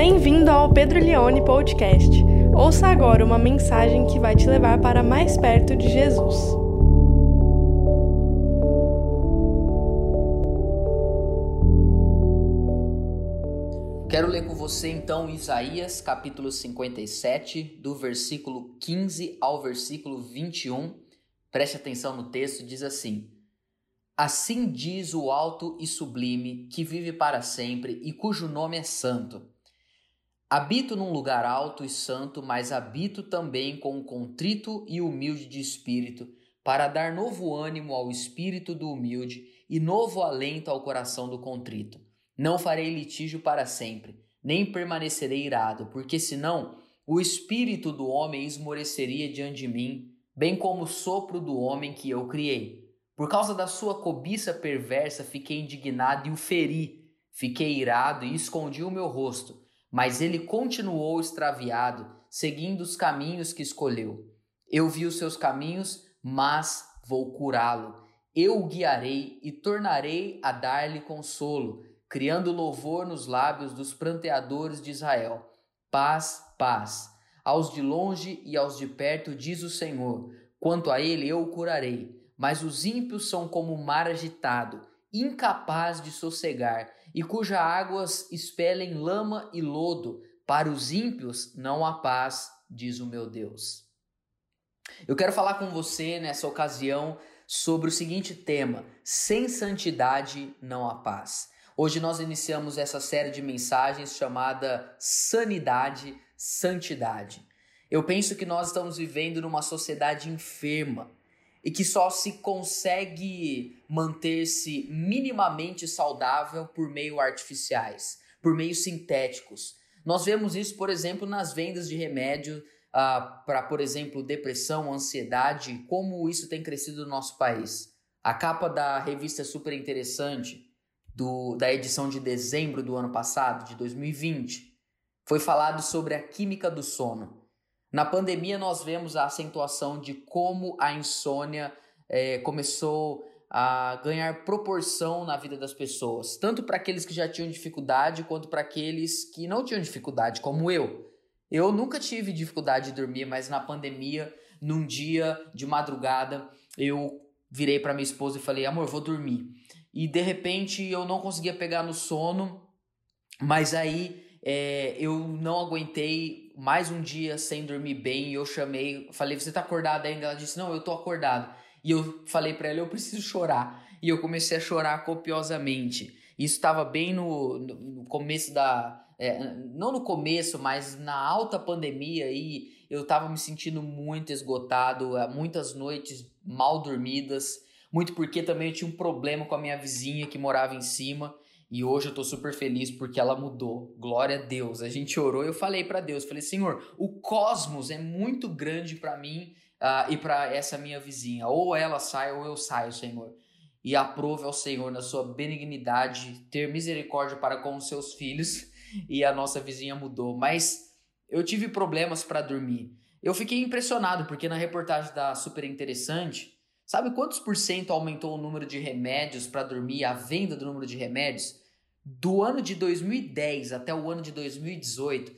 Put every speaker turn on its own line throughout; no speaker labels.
Bem-vindo ao Pedro Leone Podcast. Ouça agora uma mensagem que vai te levar para mais perto de Jesus.
Quero ler com você então Isaías capítulo 57, do versículo 15 ao versículo 21. Preste atenção no texto, diz assim: Assim diz o alto e sublime, que vive para sempre e cujo nome é santo. Habito num lugar alto e santo, mas habito também com o contrito e humilde de espírito, para dar novo ânimo ao espírito do humilde e novo alento ao coração do contrito. Não farei litígio para sempre, nem permanecerei irado, porque senão o espírito do homem esmoreceria diante de mim, bem como o sopro do homem que eu criei. Por causa da sua cobiça perversa, fiquei indignado e o feri. Fiquei irado e escondi o meu rosto mas ele continuou extraviado, seguindo os caminhos que escolheu. Eu vi os seus caminhos, mas vou curá-lo. Eu o guiarei e tornarei a dar-lhe consolo, criando louvor nos lábios dos pranteadores de Israel. Paz, paz. Aos de longe e aos de perto, diz o Senhor: quanto a ele eu o curarei. Mas os ímpios são como o mar agitado, incapaz de sossegar e cujas águas expelem lama e lodo. Para os ímpios não há paz, diz o meu Deus. Eu quero falar com você nessa ocasião sobre o seguinte tema: sem santidade não há paz. Hoje nós iniciamos essa série de mensagens chamada Sanidade, Santidade. Eu penso que nós estamos vivendo numa sociedade enferma e que só se consegue manter-se minimamente saudável por meio artificiais, por meios sintéticos. Nós vemos isso, por exemplo, nas vendas de remédio uh, para, por exemplo, depressão, ansiedade, como isso tem crescido no nosso país. A capa da revista super interessante do, da edição de dezembro do ano passado, de 2020, foi falado sobre a química do sono. Na pandemia, nós vemos a acentuação de como a insônia é, começou a ganhar proporção na vida das pessoas, tanto para aqueles que já tinham dificuldade quanto para aqueles que não tinham dificuldade, como eu. Eu nunca tive dificuldade de dormir, mas na pandemia, num dia de madrugada, eu virei para minha esposa e falei: "Amor, vou dormir". E de repente eu não conseguia pegar no sono, mas aí é, eu não aguentei mais um dia sem dormir bem e eu chamei, falei, você tá acordada ainda? Ela disse, não, eu tô acordado. E eu falei para ela, eu preciso chorar. E eu comecei a chorar copiosamente. Isso estava bem no, no, começo da. É, não no começo, mas na alta pandemia e eu estava me sentindo muito esgotado, muitas noites mal dormidas, muito porque também eu tinha um problema com a minha vizinha que morava em cima e hoje eu tô super feliz porque ela mudou. Glória a Deus. A gente orou e eu falei para Deus, falei: "Senhor, o cosmos é muito grande para mim uh, e para essa minha vizinha. Ou ela sai ou eu saio, Senhor." E aprove ao Senhor na sua benignidade ter misericórdia para com os seus filhos e a nossa vizinha mudou. Mas eu tive problemas para dormir. Eu fiquei impressionado porque na reportagem da Super Interessante Sabe quantos por cento aumentou o número de remédios para dormir, a venda do número de remédios? Do ano de 2010 até o ano de 2018,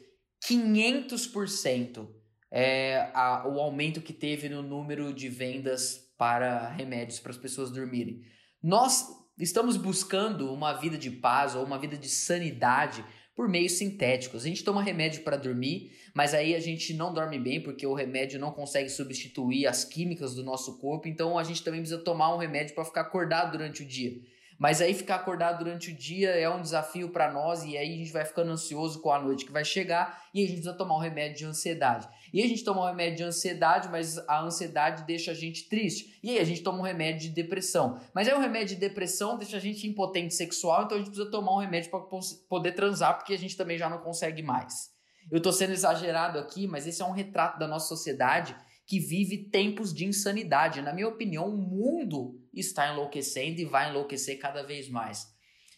500% é a, o aumento que teve no número de vendas para remédios para as pessoas dormirem. Nós estamos buscando uma vida de paz ou uma vida de sanidade por meios sintéticos. A gente toma remédio para dormir, mas aí a gente não dorme bem porque o remédio não consegue substituir as químicas do nosso corpo, então a gente também precisa tomar um remédio para ficar acordado durante o dia. Mas aí ficar acordado durante o dia é um desafio para nós e aí a gente vai ficando ansioso com a noite que vai chegar e a gente precisa tomar um remédio de ansiedade. E a gente toma um remédio de ansiedade, mas a ansiedade deixa a gente triste. E aí a gente toma um remédio de depressão. Mas aí o remédio de depressão deixa a gente impotente sexual, então a gente precisa tomar um remédio para poder transar porque a gente também já não consegue mais. Eu estou sendo exagerado aqui, mas esse é um retrato da nossa sociedade que vive tempos de insanidade. Na minha opinião, o mundo está enlouquecendo e vai enlouquecer cada vez mais.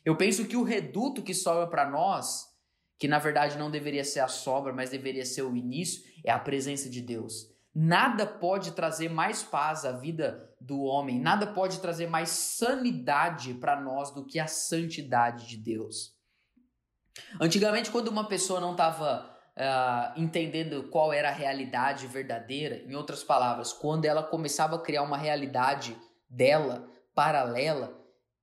Eu penso que o reduto que sobra para nós, que na verdade não deveria ser a sobra, mas deveria ser o início, é a presença de Deus. Nada pode trazer mais paz à vida do homem, nada pode trazer mais sanidade para nós do que a santidade de Deus. Antigamente, quando uma pessoa não estava uh, entendendo qual era a realidade verdadeira, em outras palavras, quando ela começava a criar uma realidade dela paralela,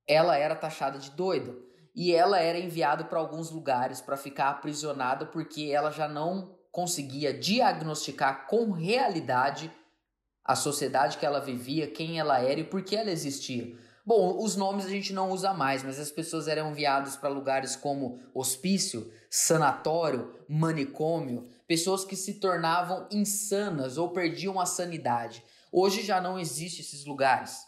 ela era taxada de doida. E ela era enviada para alguns lugares para ficar aprisionada porque ela já não conseguia diagnosticar com realidade a sociedade que ela vivia, quem ela era e por que ela existia. Bom, os nomes a gente não usa mais, mas as pessoas eram enviadas para lugares como hospício, sanatório, manicômio, pessoas que se tornavam insanas ou perdiam a sanidade. Hoje já não existem esses lugares.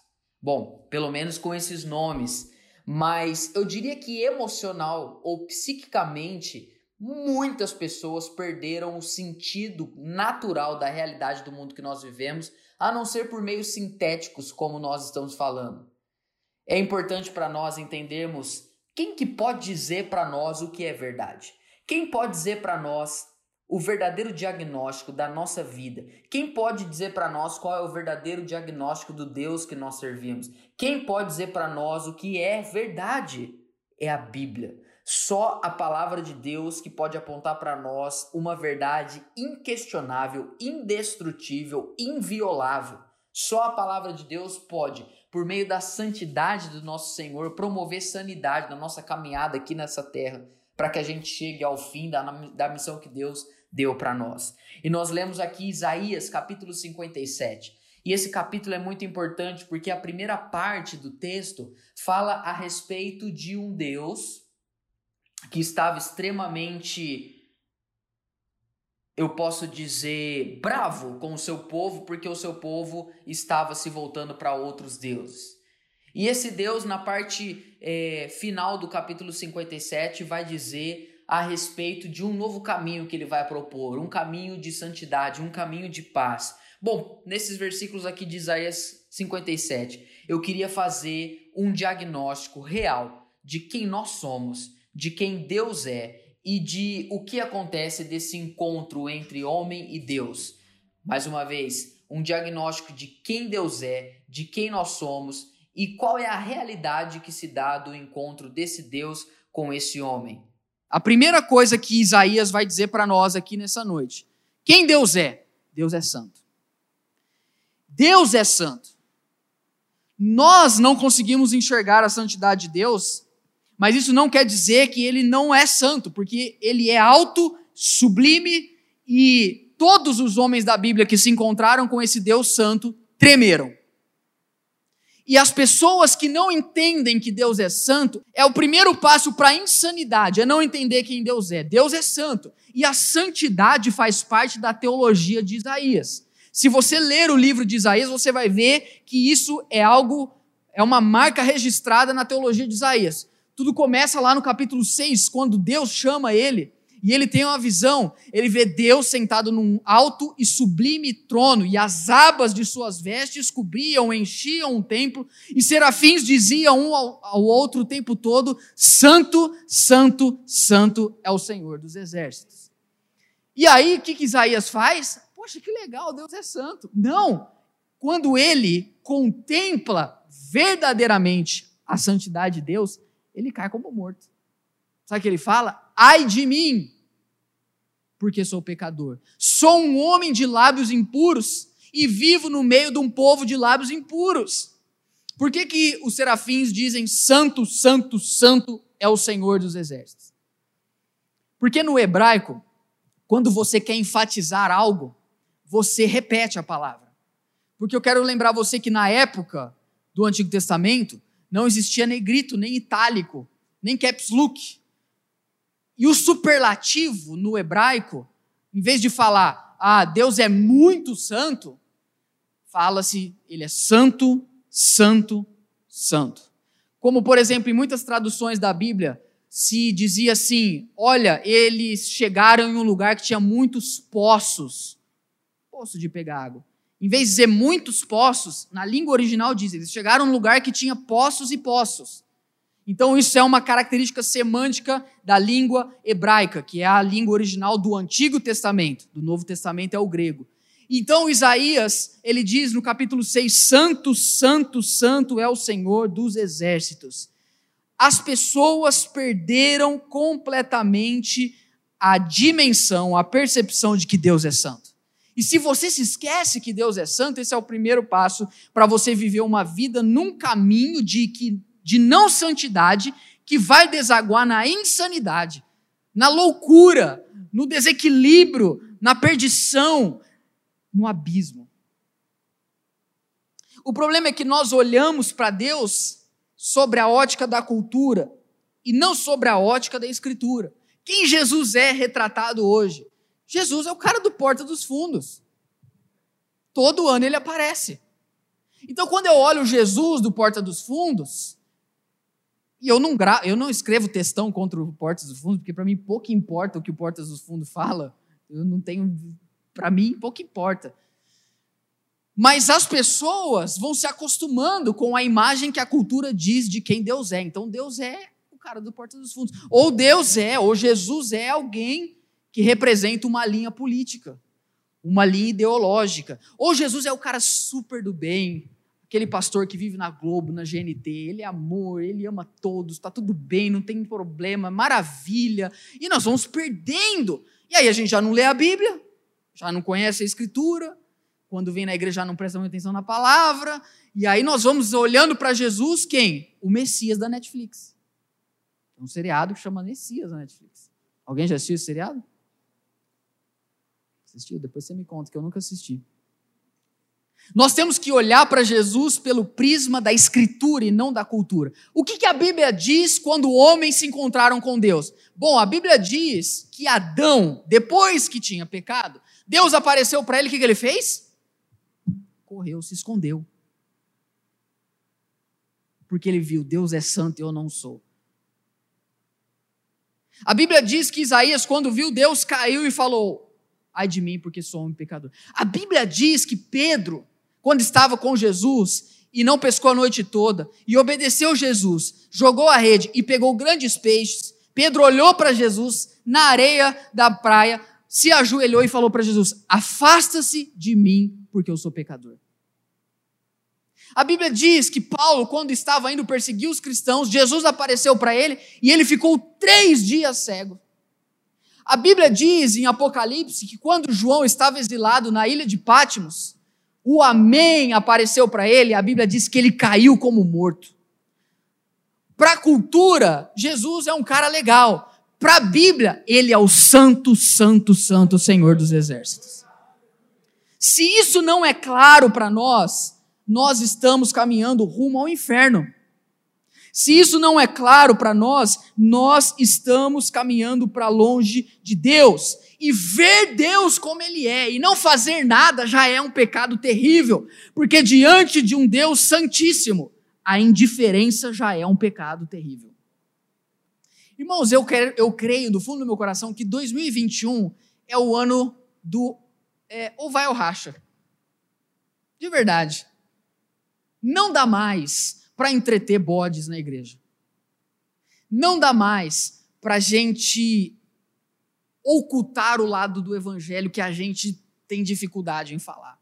Bom, pelo menos com esses nomes. Mas eu diria que emocional ou psiquicamente, muitas pessoas perderam o sentido natural da realidade do mundo que nós vivemos, a não ser por meios sintéticos, como nós estamos falando. É importante para nós entendermos quem que pode dizer para nós o que é verdade. Quem pode dizer para nós o verdadeiro diagnóstico da nossa vida? Quem pode dizer para nós qual é o verdadeiro diagnóstico do Deus que nós servimos? Quem pode dizer para nós o que é verdade? É a Bíblia. Só a palavra de Deus que pode apontar para nós uma verdade inquestionável, indestrutível, inviolável. Só a palavra de Deus pode por meio da santidade do nosso Senhor, promover sanidade na nossa caminhada aqui nessa terra, para que a gente chegue ao fim da, da missão que Deus deu para nós. E nós lemos aqui Isaías capítulo 57. E esse capítulo é muito importante porque a primeira parte do texto fala a respeito de um Deus que estava extremamente eu posso dizer, bravo com o seu povo, porque o seu povo estava se voltando para outros deuses. E esse Deus, na parte é, final do capítulo 57, vai dizer a respeito de um novo caminho que ele vai propor, um caminho de santidade, um caminho de paz. Bom, nesses versículos aqui de Isaías 57, eu queria fazer um diagnóstico real de quem nós somos, de quem Deus é e de o que acontece desse encontro entre homem e Deus. Mais uma vez, um diagnóstico de quem Deus é, de quem nós somos e qual é a realidade que se dá do encontro desse Deus com esse homem. A primeira coisa que Isaías vai dizer para nós aqui nessa noite: quem Deus é? Deus é santo. Deus é santo. Nós não conseguimos enxergar a santidade de Deus mas isso não quer dizer que ele não é santo, porque ele é alto, sublime e todos os homens da Bíblia que se encontraram com esse Deus santo tremeram. E as pessoas que não entendem que Deus é santo, é o primeiro passo para a insanidade, é não entender quem Deus é. Deus é santo. E a santidade faz parte da teologia de Isaías. Se você ler o livro de Isaías, você vai ver que isso é algo, é uma marca registrada na teologia de Isaías. Tudo começa lá no capítulo 6, quando Deus chama ele e ele tem uma visão. Ele vê Deus sentado num alto e sublime trono, e as abas de suas vestes cobriam, enchiam o templo, e serafins diziam um ao, outro o tempo todo: Santo, Santo, Santo é o Senhor dos exércitos. E aí, o que, que Isaías faz? Poxa, que legal, Deus é santo. Não! Quando ele contempla verdadeiramente a santidade de Deus, ele cai como morto. Sabe o que ele fala? Ai de mim, porque sou pecador. Sou um homem de lábios impuros e vivo no meio de um povo de lábios impuros. Por que, que os serafins dizem santo, santo, santo é o Senhor dos exércitos? Porque no hebraico, quando você quer enfatizar algo, você repete a palavra. Porque eu quero lembrar você que na época do Antigo Testamento, não existia negrito, nem itálico, nem caps look. E o superlativo no hebraico, em vez de falar, ah, Deus é muito santo, fala-se, ele é santo, santo, santo. Como, por exemplo, em muitas traduções da Bíblia, se dizia assim: olha, eles chegaram em um lugar que tinha muitos poços poço de pegar água. Em vez de dizer muitos poços, na língua original diz, eles chegaram num lugar que tinha poços e poços. Então isso é uma característica semântica da língua hebraica, que é a língua original do Antigo Testamento. Do Novo Testamento é o grego. Então Isaías, ele diz no capítulo 6, santo, santo, santo é o Senhor dos exércitos. as pessoas perderam completamente a dimensão, a percepção de que Deus é santo. E se você se esquece que Deus é santo, esse é o primeiro passo para você viver uma vida num caminho de, que, de não santidade que vai desaguar na insanidade, na loucura, no desequilíbrio, na perdição, no abismo. O problema é que nós olhamos para Deus sobre a ótica da cultura e não sobre a ótica da escritura. Quem Jesus é retratado hoje? Jesus é o cara do Porta dos Fundos. Todo ano ele aparece. Então, quando eu olho Jesus do Porta dos Fundos, e eu não, gra... eu não escrevo textão contra o Porta dos Fundos, porque para mim pouco importa o que o Porta dos Fundos fala. Eu não tenho. Para mim, pouco importa. Mas as pessoas vão se acostumando com a imagem que a cultura diz de quem Deus é. Então, Deus é o cara do Porta dos Fundos. Ou Deus é, ou Jesus é alguém que representa uma linha política, uma linha ideológica. Ou Jesus é o cara super do bem, aquele pastor que vive na Globo, na GNT, ele é amor, ele ama todos, está tudo bem, não tem problema, maravilha. E nós vamos perdendo. E aí a gente já não lê a Bíblia, já não conhece a Escritura, quando vem na igreja já não presta muita atenção na palavra, e aí nós vamos olhando para Jesus, quem? O Messias da Netflix. É um seriado que chama Messias na Netflix. Alguém já assistiu esse seriado? Assistiu? Depois você me conta, que eu nunca assisti. Nós temos que olhar para Jesus pelo prisma da escritura e não da cultura. O que, que, a Bíblia diz quando homens se encontraram com Deus? Bom, a Bíblia diz que Adão, depois que tinha pecado, Deus apareceu para ele, o que, que ele fez? Correu, se escondeu. Porque ele viu, Deus é santo e eu não sou. A Bíblia diz que Isaías, quando viu Deus, caiu e falou: ai de mim, porque sou um pecador. A Bíblia diz que Pedro, quando estava com Jesus e não pescou a noite toda, e obedeceu Jesus, jogou a rede e pegou grandes peixes, Pedro olhou para Jesus na areia da praia, se ajoelhou e falou para Jesus: Afasta-se de mim, porque eu sou pecador. A Bíblia diz que Paulo, quando estava indo perseguir os cristãos, Jesus apareceu para ele e ele ficou três dias cego. A Bíblia diz em Apocalipse que quando João estava exilado na ilha de Pátimos, o Amém apareceu para ele, a Bíblia diz que ele caiu como morto. Para a cultura, Jesus é um cara legal. Para a Bíblia, ele é o santo, santo, santo Senhor dos exércitos. Se isso não é claro para nós, nós estamos caminhando rumo ao inferno. Se isso não é claro para nós, nós estamos caminhando para longe de Deus. E ver Deus como Ele é e não fazer nada já é um pecado terrível, porque diante de um Deus santíssimo, a indiferença já é um pecado terrível. Irmãos, eu, quero, eu creio do fundo do meu coração que 2021 é o ano do é, ou vai ou racha. De verdade. Não dá mais para entreter bodes na igreja. Não dá mais para a gente ocultar o lado do evangelho que a gente tem dificuldade em falar.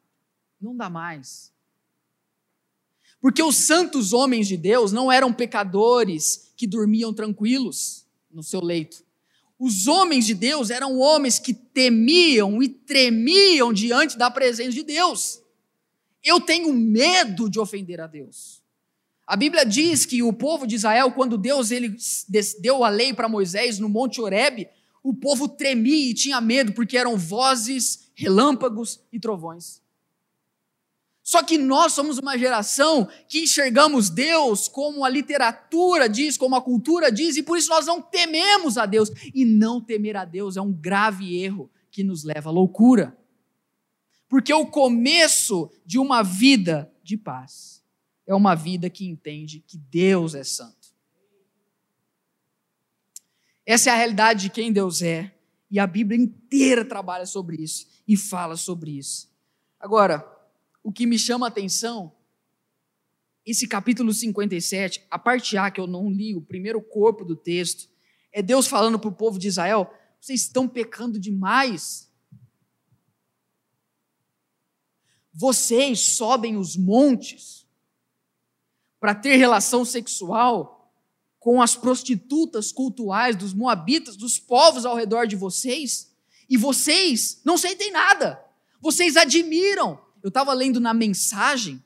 Não dá mais. Porque os santos homens de Deus não eram pecadores que dormiam tranquilos no seu leito. Os homens de Deus eram homens que temiam e tremiam diante da presença de Deus. Eu tenho medo de ofender a Deus. A Bíblia diz que o povo de Israel, quando Deus ele deu a lei para Moisés no Monte Horebe, o povo tremia e tinha medo, porque eram vozes, relâmpagos e trovões. Só que nós somos uma geração que enxergamos Deus como a literatura diz, como a cultura diz, e por isso nós não tememos a Deus. E não temer a Deus é um grave erro que nos leva à loucura. Porque o começo de uma vida de paz é uma vida que entende que Deus é santo. Essa é a realidade de quem Deus é, e a Bíblia inteira trabalha sobre isso e fala sobre isso. Agora, o que me chama a atenção, esse capítulo 57, a parte A que eu não li, o primeiro corpo do texto, é Deus falando para o povo de Israel: vocês estão pecando demais. Vocês sobem os montes para ter relação sexual com as prostitutas cultuais dos moabitas, dos povos ao redor de vocês, e vocês não sentem nada. Vocês admiram. Eu estava lendo na mensagem,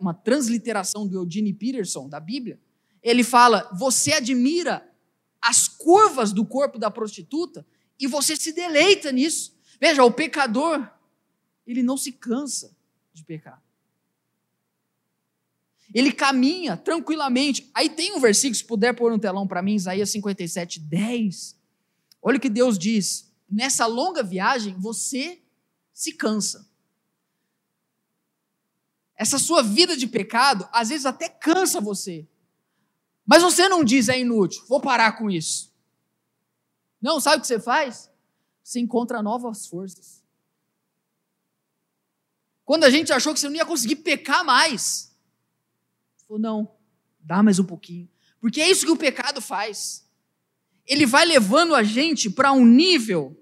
uma transliteração do Eugene Peterson, da Bíblia. Ele fala: você admira as curvas do corpo da prostituta e você se deleita nisso. Veja, o pecador, ele não se cansa de pecar. Ele caminha tranquilamente. Aí tem um versículo, se puder pôr no telão para mim, Isaías 57, 10. Olha o que Deus diz. Nessa longa viagem, você se cansa. Essa sua vida de pecado, às vezes até cansa você. Mas você não diz é inútil, vou parar com isso. Não, sabe o que você faz? Você encontra novas forças. Quando a gente achou que você não ia conseguir pecar mais, falou, não, dá mais um pouquinho. Porque é isso que o pecado faz. Ele vai levando a gente para um nível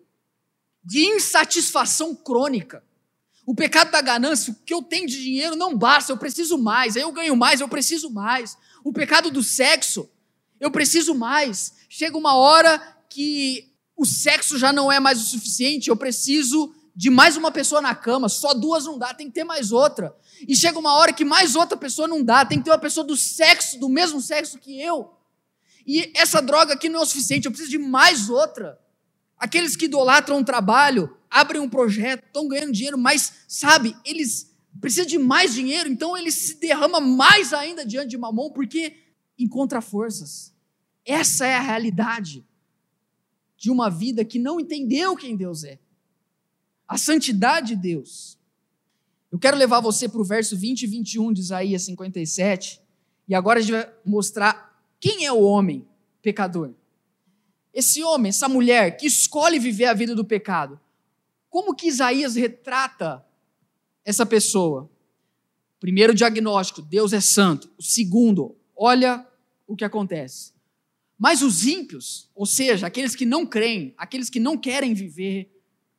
de insatisfação crônica. O pecado da ganância, o que eu tenho de dinheiro não basta, eu preciso mais. Aí eu ganho mais, eu preciso mais. O pecado do sexo, eu preciso mais. Chega uma hora que o sexo já não é mais o suficiente, eu preciso de mais uma pessoa na cama, só duas não dá, tem que ter mais outra. E chega uma hora que mais outra pessoa não dá, tem que ter uma pessoa do sexo, do mesmo sexo que eu. E essa droga aqui não é o suficiente, eu preciso de mais outra. Aqueles que idolatram o trabalho, abrem um projeto, estão ganhando dinheiro, mas, sabe, eles precisam de mais dinheiro, então eles se derramam mais ainda diante de mamão, porque encontra forças. Essa é a realidade de uma vida que não entendeu quem Deus é. A santidade de Deus. Eu quero levar você para o verso 20 e 21 de Isaías 57, e agora a gente vai mostrar quem é o homem pecador esse homem, essa mulher que escolhe viver a vida do pecado, como que Isaías retrata essa pessoa? Primeiro diagnóstico, Deus é santo. O segundo, olha o que acontece. Mas os ímpios, ou seja, aqueles que não creem, aqueles que não querem viver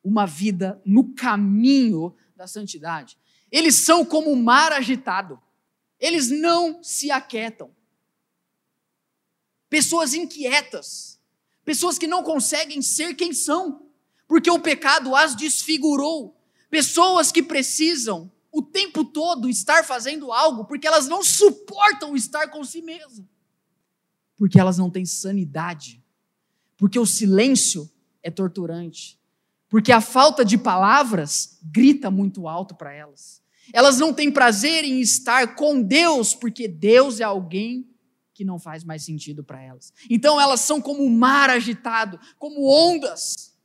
uma vida no caminho da santidade, eles são como o um mar agitado. Eles não se aquietam. Pessoas inquietas, pessoas que não conseguem ser quem são, porque o pecado as desfigurou, pessoas que precisam o tempo todo estar fazendo algo porque elas não suportam estar com si mesmas, porque elas não têm sanidade, porque o silêncio é torturante, porque a falta de palavras grita muito alto para elas. Elas não têm prazer em estar com Deus, porque Deus é alguém que não faz mais sentido para elas. Então elas são como o mar agitado, como ondas.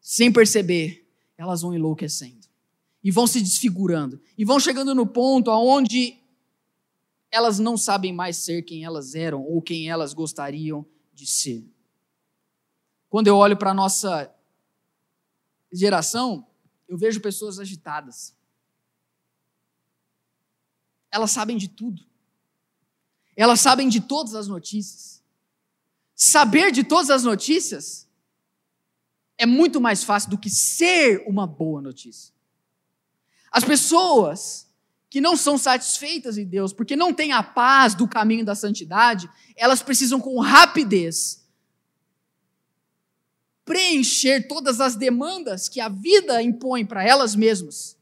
Sem perceber, elas vão enlouquecendo e vão se desfigurando e vão chegando no ponto aonde elas não sabem mais ser quem elas eram ou quem elas gostariam de ser. Quando eu olho para a nossa geração, eu vejo pessoas agitadas. Elas sabem de tudo. Elas sabem de todas as notícias. Saber de todas as notícias é muito mais fácil do que ser uma boa notícia. As pessoas que não são satisfeitas em Deus, porque não têm a paz do caminho da santidade, elas precisam com rapidez preencher todas as demandas que a vida impõe para elas mesmas.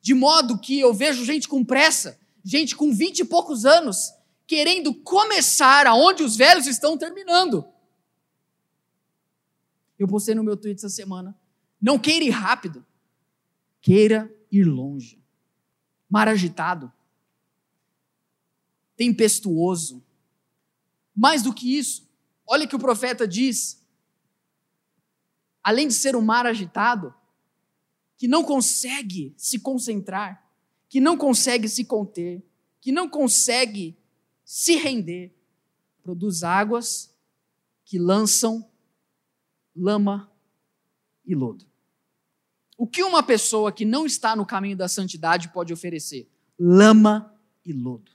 De modo que eu vejo gente com pressa, gente com vinte e poucos anos, querendo começar aonde os velhos estão terminando. Eu postei no meu tweet essa semana. Não queira ir rápido, queira ir longe. Mar agitado, tempestuoso. Mais do que isso, olha que o profeta diz. Além de ser um mar agitado, que não consegue se concentrar, que não consegue se conter, que não consegue se render, produz águas que lançam lama e lodo. O que uma pessoa que não está no caminho da santidade pode oferecer? Lama e lodo.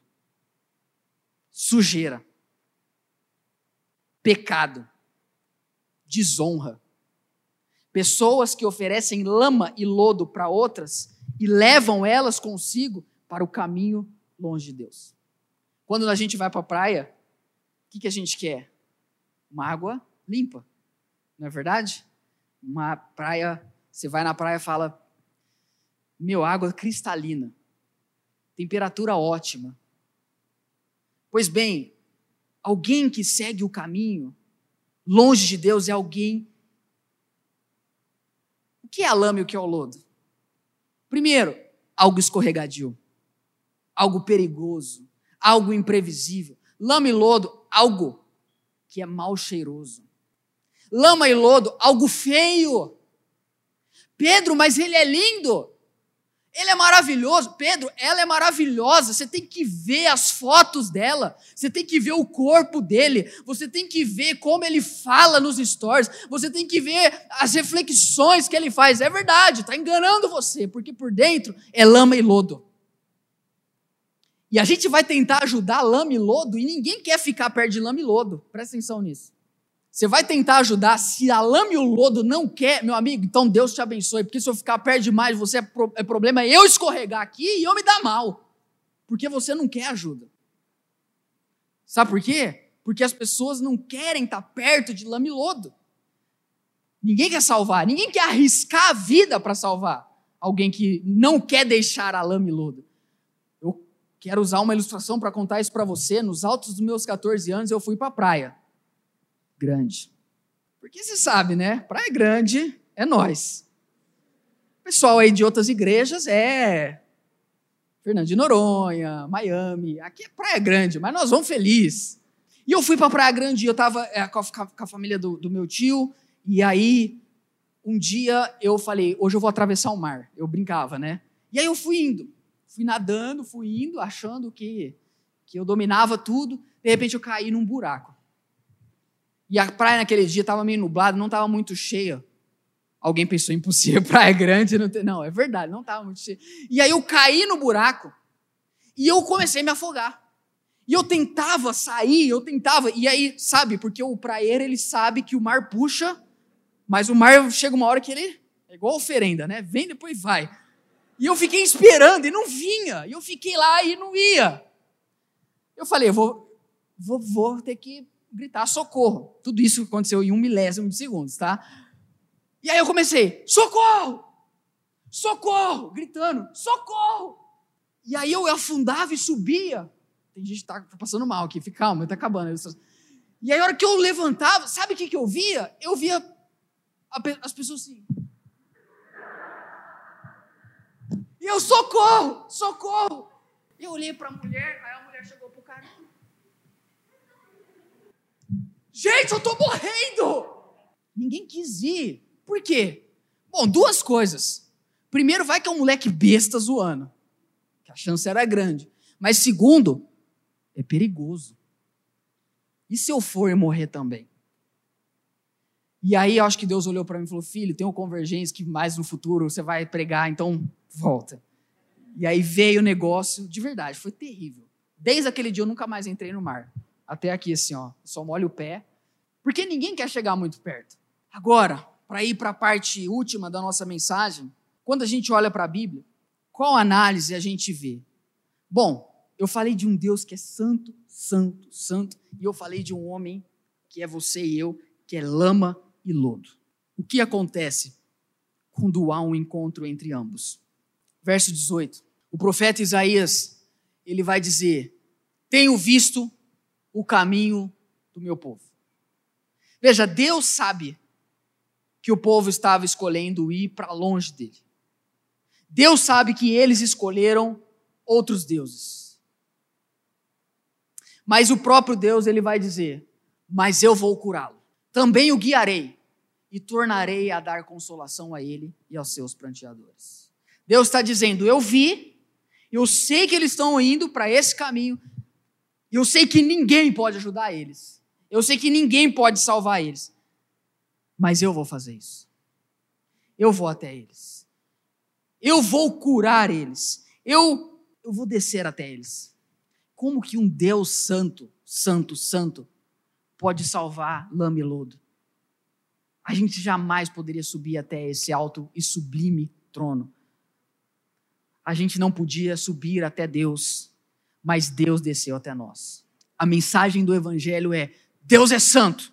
Sujeira. Pecado. Desonra. Pessoas que oferecem lama e lodo para outras e levam elas consigo para o caminho longe de Deus. Quando a gente vai para a praia, O que, que a gente quer? Uma água limpa, não é verdade? Uma praia, você vai na praia e fala: Meu, água cristalina, temperatura ótima. Pois bem, alguém que segue o caminho, longe de Deus, é alguém. O que é a lama e o que é o lodo? Primeiro, algo escorregadio, algo perigoso, algo imprevisível. Lama e lodo, algo que é mal cheiroso. Lama e lodo, algo feio. Pedro, mas ele é lindo. Ele é maravilhoso. Pedro, ela é maravilhosa. Você tem que ver as fotos dela. Você tem que ver o corpo dele. Você tem que ver como ele fala nos stories. Você tem que ver as reflexões que ele faz. É verdade, está enganando você, porque por dentro é lama e lodo. E a gente vai tentar ajudar lama e lodo e ninguém quer ficar perto de lama e lodo. Presta atenção nisso. Você vai tentar ajudar, se a lama e o lodo não quer, meu amigo, então Deus te abençoe, porque se eu ficar perto demais de você, é, pro, é problema eu escorregar aqui e eu me dar mal, porque você não quer ajuda. Sabe por quê? Porque as pessoas não querem estar perto de lama e lodo. Ninguém quer salvar, ninguém quer arriscar a vida para salvar alguém que não quer deixar a lama e lodo. Eu quero usar uma ilustração para contar isso para você. Nos altos dos meus 14 anos, eu fui para a praia grande. Porque você sabe, né? Praia Grande é nós. O pessoal aí de outras igrejas é Fernando de Noronha, Miami. Aqui é Praia Grande, mas nós vamos feliz. E eu fui para Praia Grande, eu estava é, com, com, a família do, do meu tio, e aí um dia eu falei, hoje eu vou atravessar o mar. Eu brincava, né? E aí eu fui indo, fui nadando, fui indo, achando que, que eu dominava tudo. De repente eu caí num buraco. E a praia naquele dia estava meio nublada, não estava muito cheia. Alguém pensou, impossível, praia grande. Não, tem... não é verdade, não estava muito cheia. E aí eu caí no buraco e eu comecei a me afogar. E eu tentava sair, eu tentava. E aí, sabe, porque o praieiro ele sabe que o mar puxa, mas o mar chega uma hora que ele é igual oferenda, né? Vem depois vai. E eu fiquei esperando e não vinha. E eu fiquei lá e não ia. Eu falei, eu vou, vou, vou ter que gritar socorro. Tudo isso aconteceu em um milésimo de segundos, tá? E aí eu comecei, socorro! Socorro! Gritando, socorro! E aí eu afundava e subia. Tem gente que tá passando mal aqui, fica calma, tá acabando. E aí a hora que eu levantava, sabe o que, que eu via? Eu via as pessoas assim. E eu, socorro! Socorro! Eu olhei para a mulher, aí a mulher chegou pro cara. Gente, eu tô morrendo! Ninguém quis ir. Por quê? Bom, duas coisas. Primeiro, vai que é um moleque besta zoando, que a chance era grande. Mas segundo, é perigoso. E se eu for morrer também? E aí eu acho que Deus olhou para mim e falou: Filho, tem uma convergência que mais no futuro você vai pregar, então volta. E aí veio o negócio, de verdade, foi terrível. Desde aquele dia eu nunca mais entrei no mar. Até aqui, assim, ó. Só molho o pé porque ninguém quer chegar muito perto. Agora, para ir para a parte última da nossa mensagem, quando a gente olha para a Bíblia, qual análise a gente vê? Bom, eu falei de um Deus que é santo, santo, santo, e eu falei de um homem que é você e eu, que é lama e lodo. O que acontece quando há um encontro entre ambos? Verso 18. O profeta Isaías, ele vai dizer: "Tenho visto o caminho do meu povo. Veja, Deus sabe que o povo estava escolhendo ir para longe dele. Deus sabe que eles escolheram outros deuses. Mas o próprio Deus ele vai dizer: "Mas eu vou curá-lo. Também o guiarei e tornarei a dar consolação a ele e aos seus pranteadores." Deus está dizendo: "Eu vi, eu sei que eles estão indo para esse caminho, e eu sei que ninguém pode ajudar eles." Eu sei que ninguém pode salvar eles. Mas eu vou fazer isso. Eu vou até eles. Eu vou curar eles. Eu, eu vou descer até eles. Como que um Deus santo, santo, santo, pode salvar lama e lodo? A gente jamais poderia subir até esse alto e sublime trono. A gente não podia subir até Deus, mas Deus desceu até nós. A mensagem do Evangelho é: Deus é santo,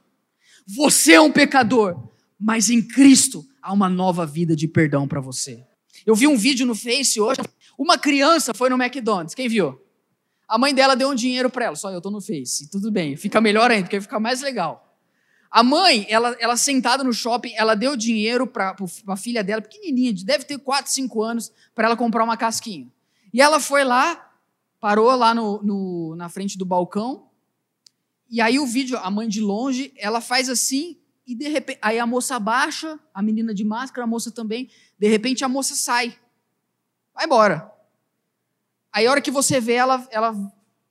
você é um pecador, mas em Cristo há uma nova vida de perdão para você. Eu vi um vídeo no Face hoje, uma criança foi no McDonald's, quem viu? A mãe dela deu um dinheiro para ela, só eu tô no Face, tudo bem, fica melhor ainda, porque fica mais legal. A mãe, ela, ela sentada no shopping, ela deu dinheiro para a filha dela, pequenininha, deve ter 4, 5 anos, para ela comprar uma casquinha. E ela foi lá, parou lá no, no, na frente do balcão, e aí o vídeo, a mãe de longe, ela faz assim, e de repente, aí a moça baixa, a menina de máscara, a moça também, de repente a moça sai, vai embora. Aí a hora que você vê, ela, ela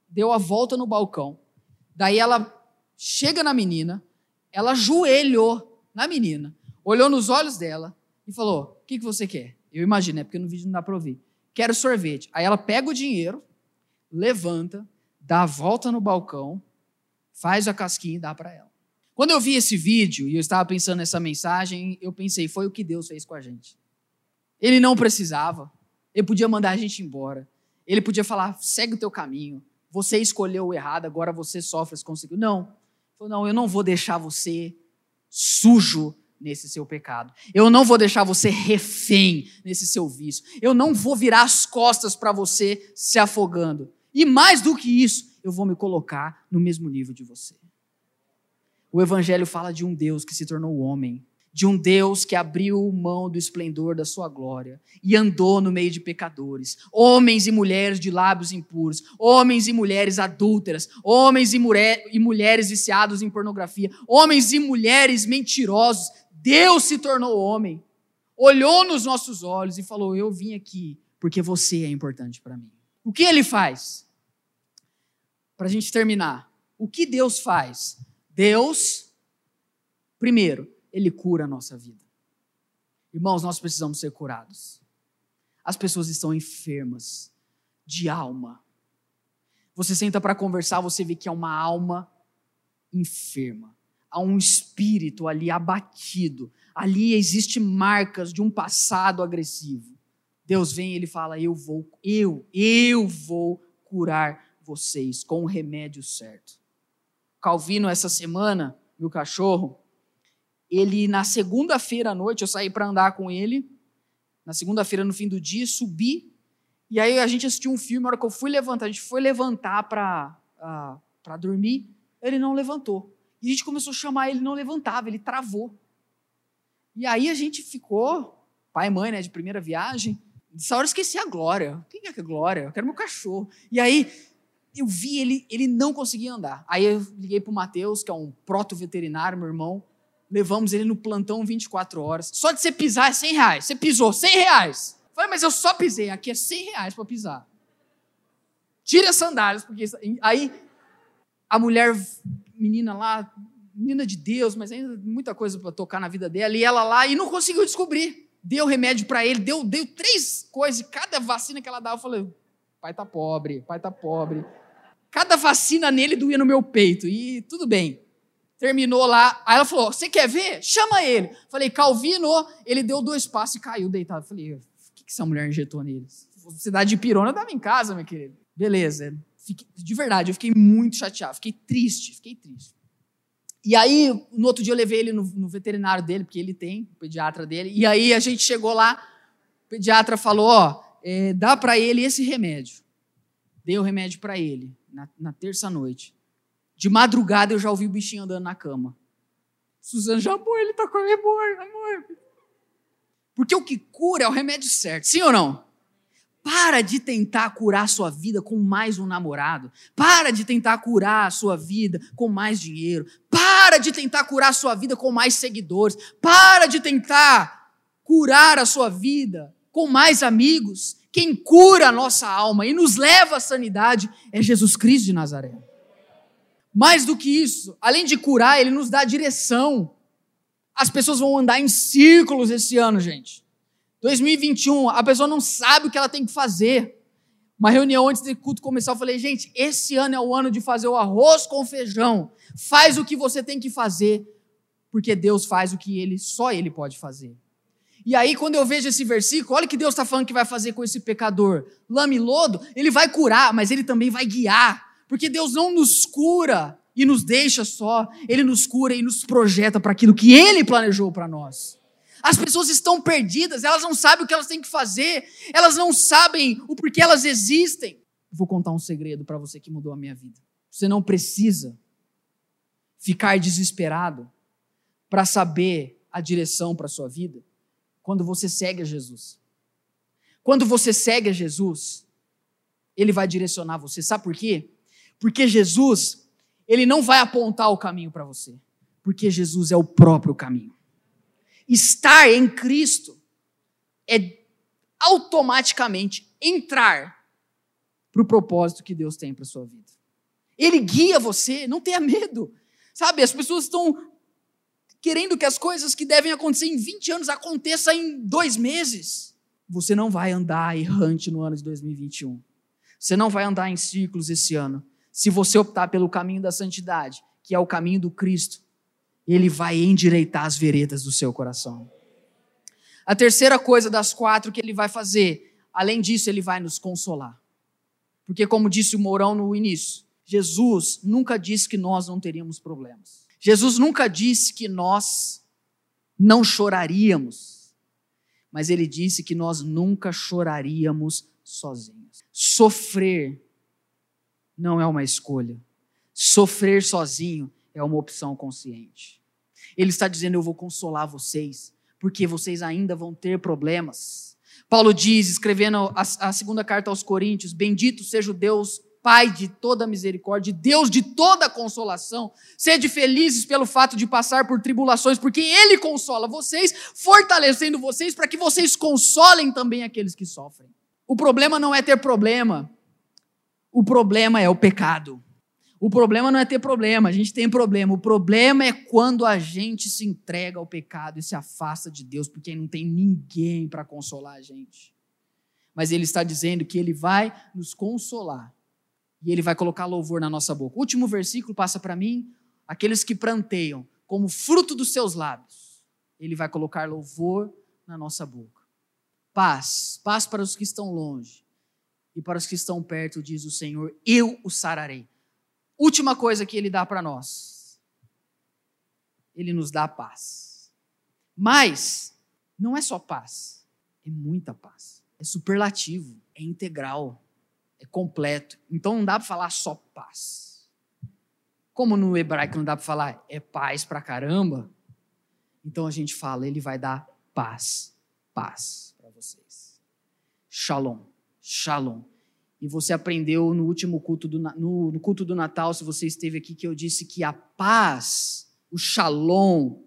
deu a volta no balcão. Daí ela chega na menina, ela ajoelhou na menina, olhou nos olhos dela e falou: O que, que você quer? Eu imagino, é porque no vídeo não dá para ouvir. Quero sorvete. Aí ela pega o dinheiro, levanta, dá a volta no balcão, faz a casquinha e dá para ela. Quando eu vi esse vídeo e eu estava pensando nessa mensagem, eu pensei: foi o que Deus fez com a gente. Ele não precisava, ele podia mandar a gente embora, ele podia falar: segue o teu caminho, você escolheu o errado, agora você sofre as consequências. Não. Falou, não, eu não vou deixar você sujo nesse seu pecado. Eu não vou deixar você refém nesse seu vício. Eu não vou virar as costas para você se afogando. E mais do que isso, eu vou me colocar no mesmo nível de você. O Evangelho fala de um Deus que se tornou homem de um Deus que abriu mão do esplendor da sua glória e andou no meio de pecadores, homens e mulheres de lábios impuros, homens e mulheres adúlteras, homens e, mulher, e mulheres viciados em pornografia, homens e mulheres mentirosos. Deus se tornou homem, olhou nos nossos olhos e falou: Eu vim aqui porque você é importante para mim. O que ele faz? Para a gente terminar, o que Deus faz? Deus, primeiro, ele cura a nossa vida. Irmãos, nós precisamos ser curados. As pessoas estão enfermas de alma. Você senta para conversar, você vê que é uma alma enferma. Há um espírito ali abatido. Ali existe marcas de um passado agressivo. Deus vem e ele fala: "Eu vou, eu, eu vou curar vocês com o remédio certo". Calvino essa semana, meu cachorro, ele na segunda-feira à noite, eu saí para andar com ele, na segunda-feira no fim do dia, subi, e aí a gente assistiu um filme, na hora que eu fui levantar, a gente foi levantar para uh, para dormir, ele não levantou. E a gente começou a chamar, ele não levantava, ele travou. E aí a gente ficou, pai e mãe, né, de primeira viagem, nessa hora eu esqueci a Glória. Quem é que é Glória? Eu quero meu cachorro. E aí eu vi ele, ele não conseguia andar. Aí eu liguei para o Matheus, que é um proto-veterinário, meu irmão, levamos ele no plantão 24 horas. Só de você pisar é 100 reais. Você pisou 100 reais. Falei, mas eu só pisei. Aqui é 100 reais para pisar. Tira as sandálias, porque aí a mulher, menina lá, menina de Deus, mas ainda muita coisa para tocar na vida dela, e ela lá, e não conseguiu descobrir. Deu remédio para ele, deu, deu três coisas, cada vacina que ela dava, eu falei, pai tá pobre, pai tá pobre. Cada vacina nele doía no meu peito, e tudo bem. Terminou lá. Aí ela falou: Você quer ver? Chama ele. Falei: Calvino. Ele deu dois passos e caiu deitado. Falei: O que, que essa mulher injetou nele? Você dá de pirona, eu dava em casa, meu querido. Beleza. Fiquei, de verdade, eu fiquei muito chateado. Fiquei triste. Fiquei triste. E aí, no outro dia, eu levei ele no, no veterinário dele, porque ele tem, o pediatra dele. E aí, a gente chegou lá. O pediatra falou: Ó, é, dá para ele esse remédio. Dei o remédio para ele na, na terça-noite. De madrugada eu já ouvi o bichinho andando na cama. Suzana já, amor, ele tá com amor, amor. Porque o que cura é o remédio certo, sim ou não? Para de tentar curar a sua vida com mais um namorado. Para de tentar curar a sua vida com mais dinheiro. Para de tentar curar a sua vida com mais seguidores. Para de tentar curar a sua vida com mais amigos. Quem cura a nossa alma e nos leva à sanidade é Jesus Cristo de Nazaré. Mais do que isso, além de curar, ele nos dá direção. As pessoas vão andar em círculos esse ano, gente. 2021, a pessoa não sabe o que ela tem que fazer. Uma reunião antes do culto começar, eu falei, gente, esse ano é o ano de fazer o arroz com feijão. Faz o que você tem que fazer, porque Deus faz o que ele só ele pode fazer. E aí, quando eu vejo esse versículo, olha o que Deus está falando que vai fazer com esse pecador. Lame lodo, ele vai curar, mas ele também vai guiar Porque Deus não nos cura e nos deixa só, Ele nos cura e nos projeta para aquilo que Ele planejou para nós. As pessoas estão perdidas, elas não sabem o que elas têm que fazer, elas não sabem o porquê elas existem. Vou contar um segredo para você que mudou a minha vida. Você não precisa ficar desesperado para saber a direção para sua vida quando você segue a Jesus. Quando você segue a Jesus, ele vai direcionar você. Sabe por quê? Porque Jesus, ele não vai apontar o caminho para você, porque Jesus é o próprio caminho. Estar em Cristo é automaticamente entrar para o propósito que Deus tem para sua vida. Ele guia você, não tenha medo. Sabe, as pessoas estão querendo que as coisas que devem acontecer em 20 anos aconteçam em dois meses. Você não vai andar errante no ano de 2021. Você não vai andar em círculos esse ano. Se você optar pelo caminho da santidade, que é o caminho do Cristo, ele vai endireitar as veredas do seu coração. A terceira coisa das quatro que ele vai fazer, além disso, ele vai nos consolar. Porque, como disse o Mourão no início, Jesus nunca disse que nós não teríamos problemas. Jesus nunca disse que nós não choraríamos. Mas ele disse que nós nunca choraríamos sozinhos. Sofrer não é uma escolha. Sofrer sozinho é uma opção consciente. Ele está dizendo: Eu vou consolar vocês, porque vocês ainda vão ter problemas. Paulo diz, escrevendo a, a segunda carta aos Coríntios: Bendito seja o Deus Pai de toda misericórdia, Deus de toda consolação. Sede felizes pelo fato de passar por tribulações, porque Ele consola vocês, fortalecendo vocês para que vocês consolem também aqueles que sofrem. O problema não é ter problema, o problema é o pecado. O problema não é ter problema, a gente tem problema. O problema é quando a gente se entrega ao pecado e se afasta de Deus, porque não tem ninguém para consolar a gente. Mas Ele está dizendo que Ele vai nos consolar e ele vai colocar louvor na nossa boca. O último versículo passa para mim: aqueles que planteiam como fruto dos seus lábios, ele vai colocar louvor na nossa boca. Paz, paz para os que estão longe e para os que estão perto, diz o Senhor, eu o sararei. Última coisa que ele dá para nós. Ele nos dá paz. Mas não é só paz, é muita paz. É superlativo, é integral é completo. Então não dá para falar só paz. Como no hebraico não dá para falar é paz pra caramba, então a gente fala, ele vai dar paz, paz para vocês. Shalom, shalom. E você aprendeu no último culto do, no, no culto do Natal, se você esteve aqui, que eu disse que a paz, o shalom,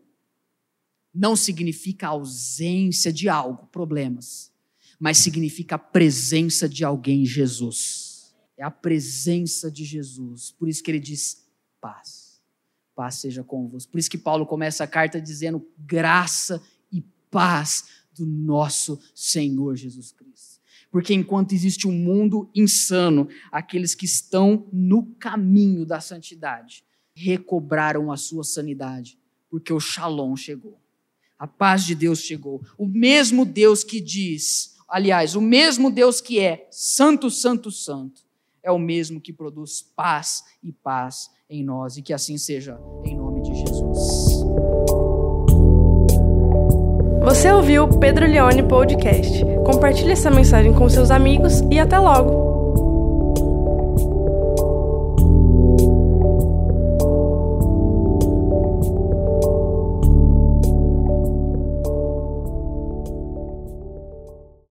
não significa ausência de algo, problemas mas significa a presença de alguém, Jesus. É a presença de Jesus. Por isso que ele diz paz. Paz seja convosco. Por isso que Paulo começa a carta dizendo graça e paz do nosso Senhor Jesus Cristo. Porque enquanto existe um mundo insano, aqueles que estão no caminho da santidade recobraram a sua sanidade, porque o Shalom chegou. A paz de Deus chegou. O mesmo Deus que diz: Aliás, o mesmo Deus que é Santo, Santo, Santo, é o mesmo que produz paz e paz em nós, e que assim seja, em nome de Jesus.
Você ouviu o Pedro Leone Podcast. Compartilhe essa mensagem com seus amigos e até logo!